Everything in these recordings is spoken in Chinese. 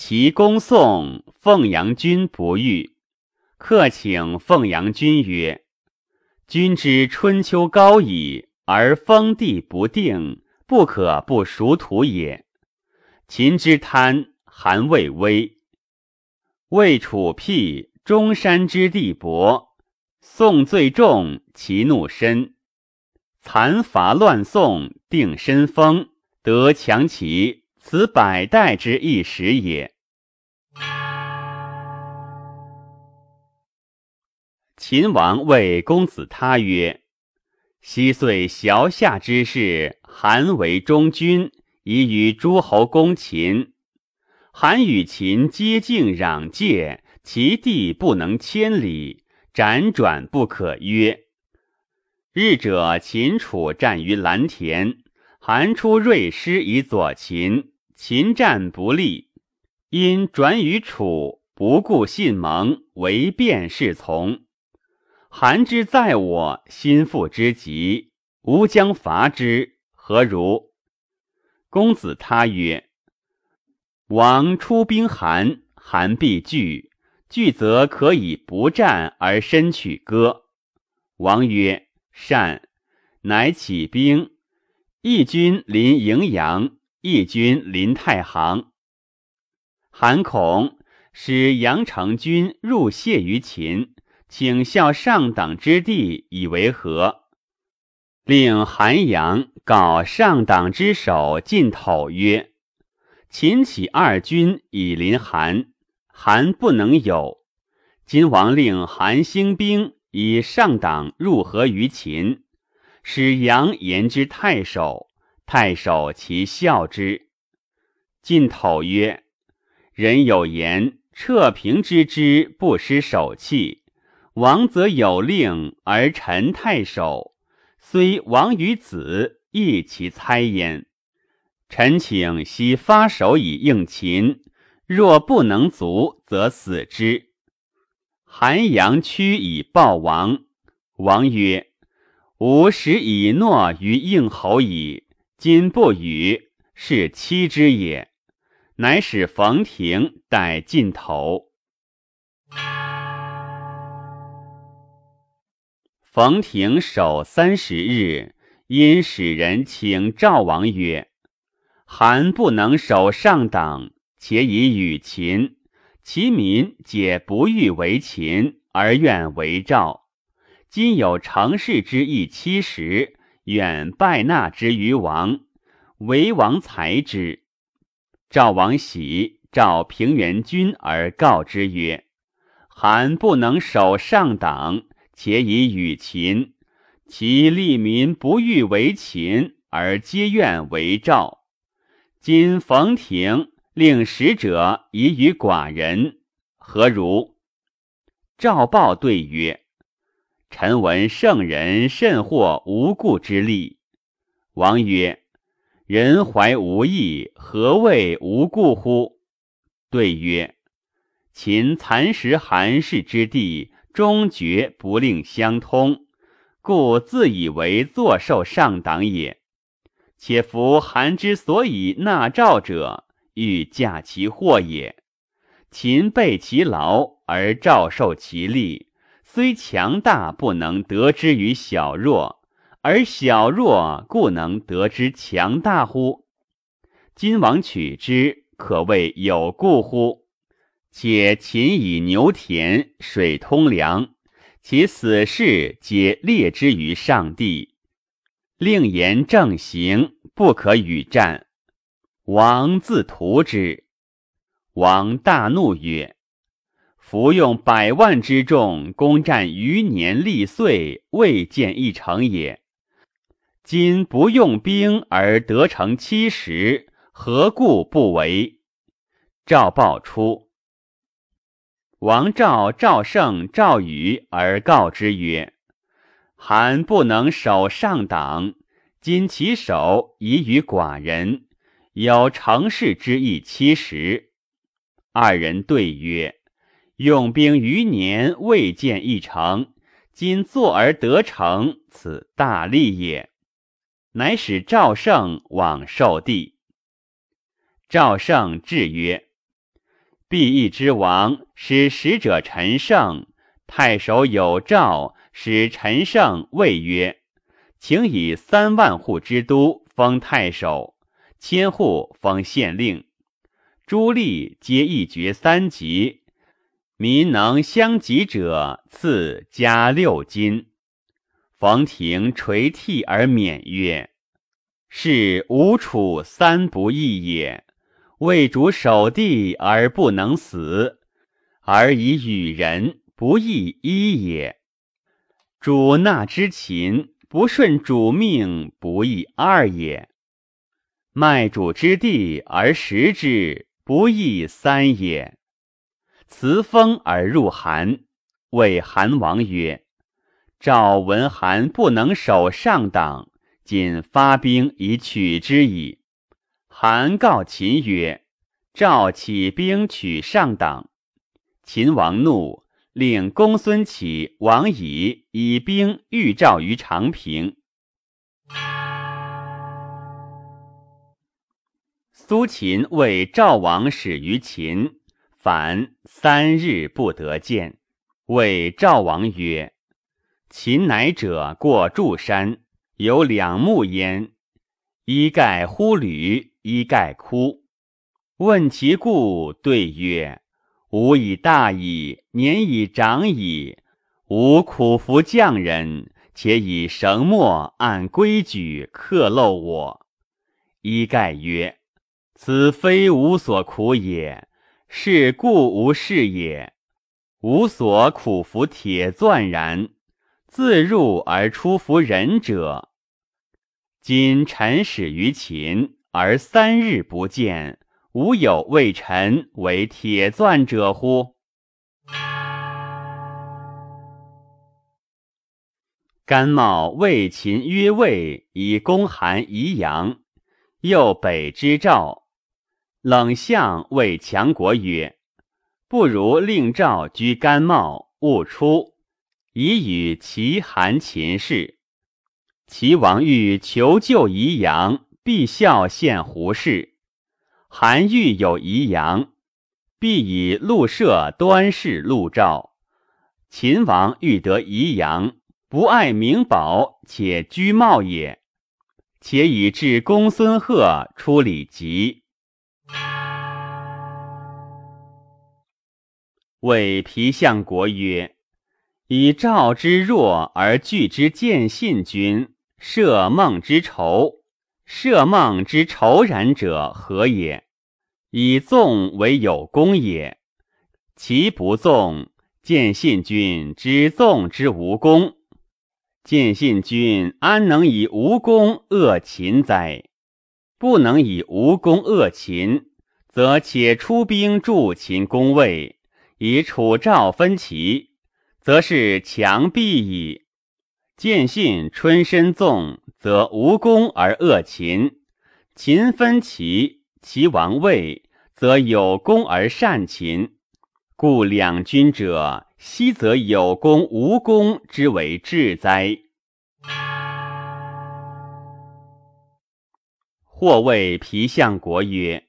其公宋凤阳君不遇，客请凤阳君曰：“君之春秋高矣，而封地不定，不可不熟土也。秦之贪，韩魏威；魏楚辟，中山之地薄；宋最重，其怒深。残伐乱宋，定身封，得强齐。”此百代之一时也。秦王谓公子他曰：“昔岁小夏之事，韩为中君，以与诸侯攻秦。韩与秦皆境壤界，其地不能千里，辗转不可约。日者，秦楚战于蓝田，韩出锐师以佐秦。”秦战不利，因转于楚，不顾信盟，唯变是从。韩之在我，心腹之急，吾将伐之，何如？公子他曰：“王出兵韩，韩必惧，惧则可以不战而身取歌。”王曰：“善。”乃起兵，义军临荥阳。义军临太行，韩恐使杨成军入谢于秦，请效上党之地以为和。令韩阳告上党之首进讨曰：“秦起二军以临韩，韩不能有。今王令韩兴兵以上党入合于秦，使杨言之太守。”太守其笑之。晋讨曰：“人有言，彻平之之不失守气。王则有令而臣太守，虽王于子，亦其猜焉。臣请悉发首以应秦，若不能足，则死之。韩阳屈以报王。王曰：‘吾使以诺于应侯矣。’”今不语，是欺之也。乃使冯亭待尽头。冯亭守三十日，因使人请赵王曰：“韩不能守上党，且以与秦，其民皆不欲为秦，而愿为赵。今有成事之意七十。”远拜纳之于王，为王才之。赵王喜，召平原君而告之曰：“韩不能守上党，且以与秦，其利民不欲为秦，而皆愿为赵。今冯亭令使者以与寡人，何如？”赵豹对曰。臣闻圣人甚获无故之利。王曰：“人怀无义，何谓无故乎？”对曰：“秦蚕食韩氏之地，终绝不令相通，故自以为坐受上党也。且夫韩之所以纳赵者，欲驾其祸也。秦备其劳，而赵受其利。”虽强大，不能得之于小弱；而小弱，故能得之强大乎？今王取之，可谓有故乎？且秦以牛田，水通粮，其死事皆列之于上帝，令言正行，不可与战。王自图之。王大怒曰。服用百万之众，攻占余年历岁，未见一成也。今不用兵而得成七十，何故不为？赵报出，王赵、赵胜、赵宇而告之曰：“韩不能守上党，今其守已与寡人，有成事之意七十。”二人对曰。用兵余年未见一成，今坐而得成，此大利也。乃使赵胜往受地。赵胜至曰：“必义之王使使者陈胜，太守有诏使陈胜谓曰：“请以三万户之都封太守，千户封县令，诸吏皆一爵三级。民能相及者，赐加六金。”冯亭垂涕而免曰：“是吴楚三不义也。为主守地而不能死，而以与人不义一也。主纳之秦，不顺主命，不义二也。卖主之地而食之，不义三也。辞封而入韩，谓韩王曰。”赵文韩不能守上党，仅发兵以取之矣。韩告秦曰：“赵起兵取上党。”秦王怒，令公孙启、王乙以兵御赵于长平。苏秦为赵王使于秦，反三日不得见，谓赵王曰。秦乃者过柱山，有两木焉，一盖乎履，一盖枯。问其故，对曰：“吾以大矣，年已长矣。吾苦服匠人，且以绳墨按规矩刻漏我。”一盖曰：“此非吾所苦也，是故无事也。吾所苦服铁钻然。”自入而出服人者，今臣始于秦，而三日不见，吾有为臣为铁钻者乎？甘茂为秦曰魏，以攻韩宜阳，又北之赵。冷相谓强国曰：“不如令赵居甘茂，勿出。”以与齐、韩、秦氏。齐王欲求救宜阳，必效献胡氏；韩欲有宜阳，必以陆射端氏陆赵。秦王欲得宜阳，不爱名宝，且居茂也。且以至公孙贺出礼疾，谓皮相国曰。以赵之弱而拒之见信君，设梦之仇，设梦之仇然者何也？以纵为有功也。其不纵，见信君之纵之无功，见信君安能以无功恶秦哉？不能以无功恶秦，则且出兵助秦攻魏，以楚赵分齐。则是强必矣。见信春申纵，则无功而恶秦；秦分齐，齐王位，则有功而善秦。故两军者，昔则有功无功之为至哉？或谓皮相国曰：“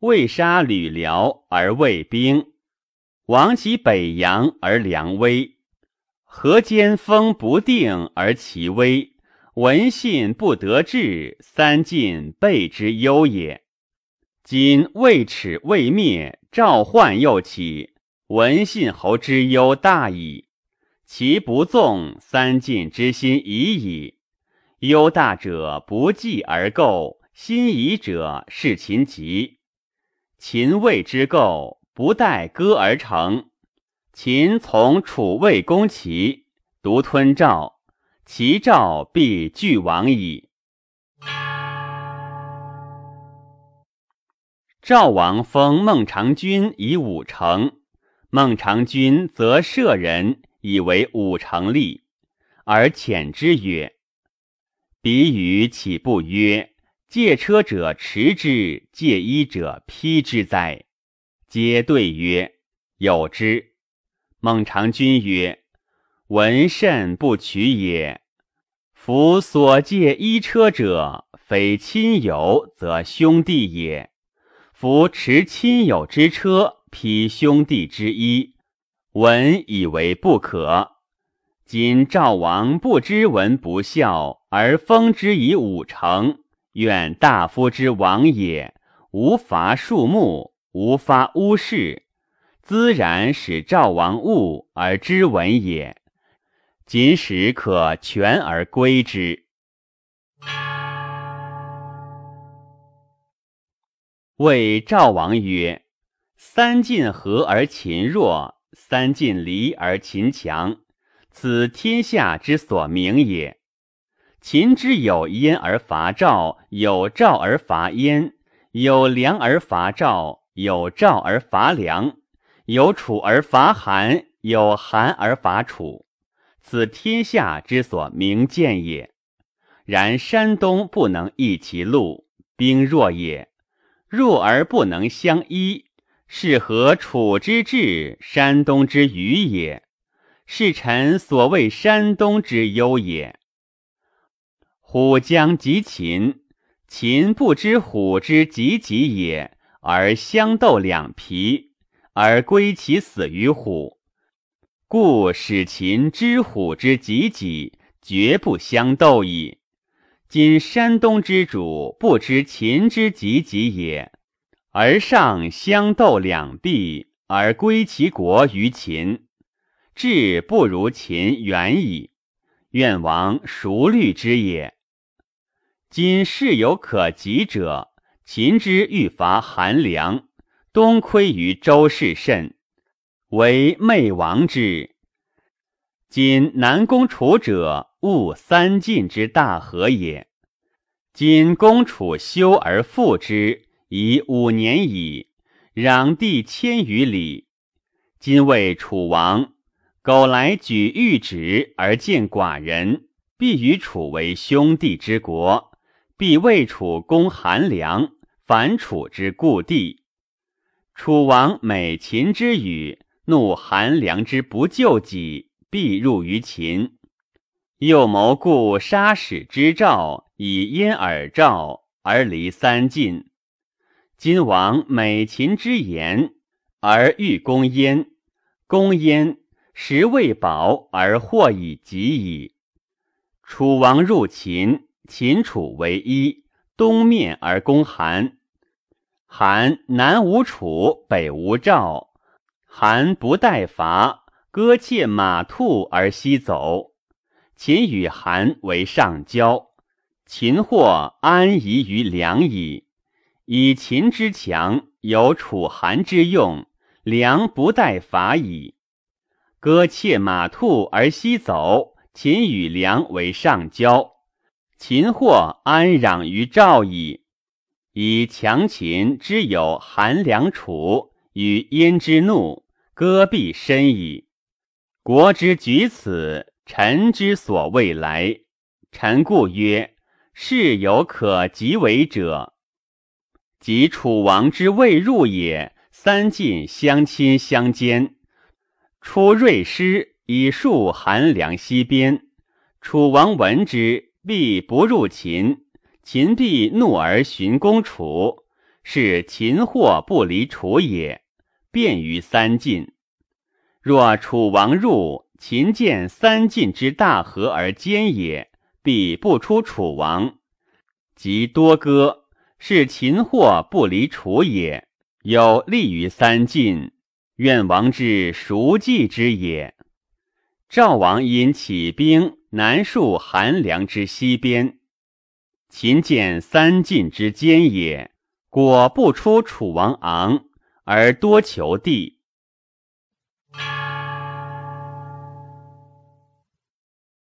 未杀吕辽而魏兵。”亡其北阳而梁威，河间风不定而其威，闻信不得志，三晋备之忧也。今魏耻未灭，赵患又起，闻信侯之忧大矣。其不纵，三晋之心已矣。忧大者不计而构，心疑者是秦急。秦魏之构。不待割而成，秦从楚魏攻齐，独吞赵，齐赵必俱亡矣。赵王封孟尝君以五城，孟尝君则舍人以为五城吏，而遣之曰：“比与岂不曰：借车者持之，借衣者披之哉？”皆对曰：“有之。”孟尝君曰：“闻甚不取也。夫所借衣车者，非亲友，则兄弟也；夫持亲友之车，披兄弟之衣，闻以为不可。今赵王不知闻不孝，而封之以五城，愿大夫之王也，无伐树木，无发巫事，自然使赵王恶而知闻也。今使可全而归之。谓赵王曰：“三晋和而秦弱，三晋离而秦强，此天下之所明也。秦之有燕而伐赵，有赵而伐燕，有梁而伐赵，有赵而伐梁，有楚而伐韩，有韩而伐楚，此天下之所明见也。然山东不能易其路，兵弱也。”弱而不能相依，是何楚之志，山东之愚也？是臣所谓山东之忧也。虎将及秦，秦不知虎之急急也，而相斗两皮，而归其死于虎，故使秦知虎之急急，绝不相斗矣。今山东之主不知秦之急急也，而上相斗两臂，而归其国于秦，志不如秦远矣。愿王孰虑之也？今事有可及者，秦之欲伐韩梁，东窥于周氏甚，为昧王之。今南攻楚者。勿三晋之大和也。今公楚修而复之，已五年矣，攘地千余里。今为楚王：苟来举玉旨而见寡人，必与楚为兄弟之国，必为楚攻韩梁，反楚之故地。楚王美秦之语，怒韩梁之不救己，必入于秦。又谋故杀使之兆，以燕尔兆，而离三晋。今王美秦之言，而欲攻燕，攻燕时未保，而祸已及矣。楚王入秦，秦楚为一，东面而攻韩。韩南无楚，北无赵，韩不待伐，割切马兔而西走。秦与韩为上交，秦或安宜于梁矣。以秦之强，有楚韩之用，梁不待伐矣。割切马兔而西走，秦与梁为上交，秦或安攘于赵矣。以强秦之有韩梁楚与燕之怒，戈壁深矣。国之举此。臣之所未来，臣故曰：事有可及为者。即楚王之未入也，三晋相亲相兼。出锐师以戍韩梁西边，楚王闻之，必不入秦。秦必怒而寻攻楚，是秦祸不离楚也，便于三晋。若楚王入，秦见三晋之大河而坚也，必不出楚王；即多歌，是秦祸不离楚也，有利于三晋。愿王之熟计之也？赵王因起兵南戍韩梁之西边，秦见三晋之间也，果不出楚王昂，而多求地。